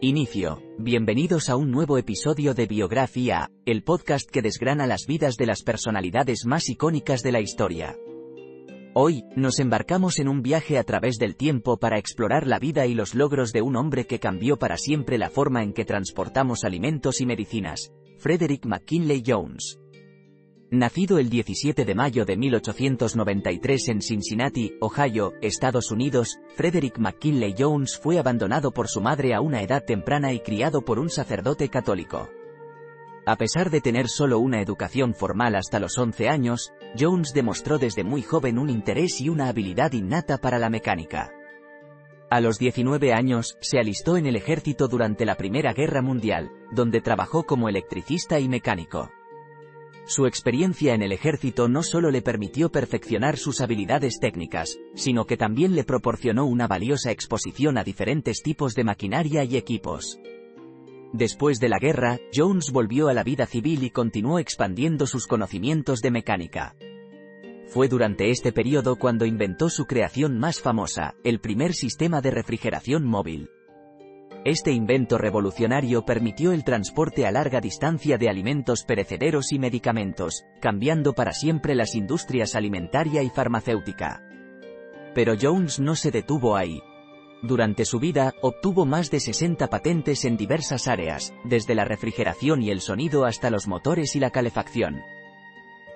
Inicio. Bienvenidos a un nuevo episodio de Biografía, el podcast que desgrana las vidas de las personalidades más icónicas de la historia. Hoy, nos embarcamos en un viaje a través del tiempo para explorar la vida y los logros de un hombre que cambió para siempre la forma en que transportamos alimentos y medicinas, Frederick McKinley Jones. Nacido el 17 de mayo de 1893 en Cincinnati, Ohio, Estados Unidos, Frederick McKinley Jones fue abandonado por su madre a una edad temprana y criado por un sacerdote católico. A pesar de tener solo una educación formal hasta los 11 años, Jones demostró desde muy joven un interés y una habilidad innata para la mecánica. A los 19 años, se alistó en el ejército durante la Primera Guerra Mundial, donde trabajó como electricista y mecánico. Su experiencia en el ejército no solo le permitió perfeccionar sus habilidades técnicas, sino que también le proporcionó una valiosa exposición a diferentes tipos de maquinaria y equipos. Después de la guerra, Jones volvió a la vida civil y continuó expandiendo sus conocimientos de mecánica. Fue durante este periodo cuando inventó su creación más famosa, el primer sistema de refrigeración móvil. Este invento revolucionario permitió el transporte a larga distancia de alimentos perecederos y medicamentos, cambiando para siempre las industrias alimentaria y farmacéutica. Pero Jones no se detuvo ahí. Durante su vida, obtuvo más de 60 patentes en diversas áreas, desde la refrigeración y el sonido hasta los motores y la calefacción.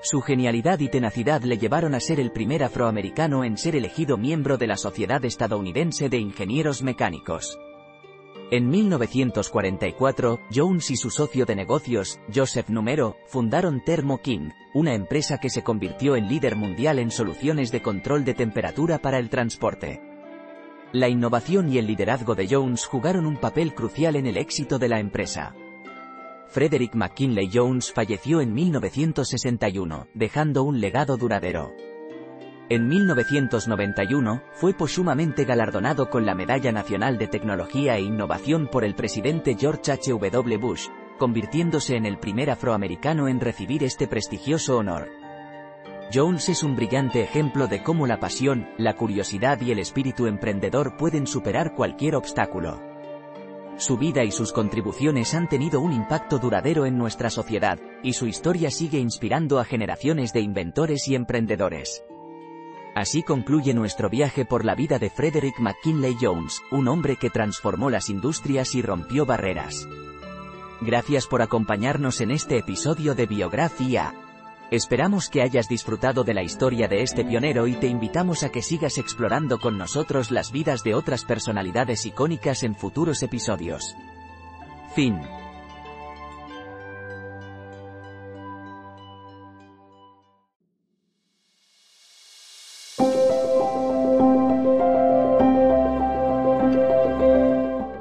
Su genialidad y tenacidad le llevaron a ser el primer afroamericano en ser elegido miembro de la Sociedad Estadounidense de Ingenieros Mecánicos. En 1944, Jones y su socio de negocios, Joseph Numero, fundaron Thermo King, una empresa que se convirtió en líder mundial en soluciones de control de temperatura para el transporte. La innovación y el liderazgo de Jones jugaron un papel crucial en el éxito de la empresa. Frederick McKinley Jones falleció en 1961, dejando un legado duradero. En 1991, fue póstumamente galardonado con la Medalla Nacional de Tecnología e Innovación por el presidente George H. W. Bush, convirtiéndose en el primer afroamericano en recibir este prestigioso honor. Jones es un brillante ejemplo de cómo la pasión, la curiosidad y el espíritu emprendedor pueden superar cualquier obstáculo. Su vida y sus contribuciones han tenido un impacto duradero en nuestra sociedad, y su historia sigue inspirando a generaciones de inventores y emprendedores. Así concluye nuestro viaje por la vida de Frederick McKinley Jones, un hombre que transformó las industrias y rompió barreras. Gracias por acompañarnos en este episodio de Biografía. Esperamos que hayas disfrutado de la historia de este pionero y te invitamos a que sigas explorando con nosotros las vidas de otras personalidades icónicas en futuros episodios. Fin.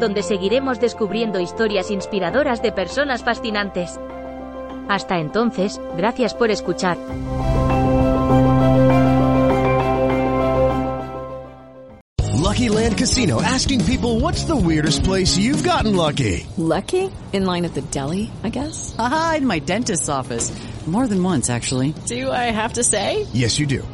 donde seguiremos descubriendo historias inspiradoras de personas fascinantes. Hasta entonces, gracias por escuchar. Lucky Land Casino asking people what's the weirdest place you've gotten lucky? Lucky? In line at the deli, I guess? Aha, in my dentist's office. More than once, actually. Do I have to say? Yes, you do.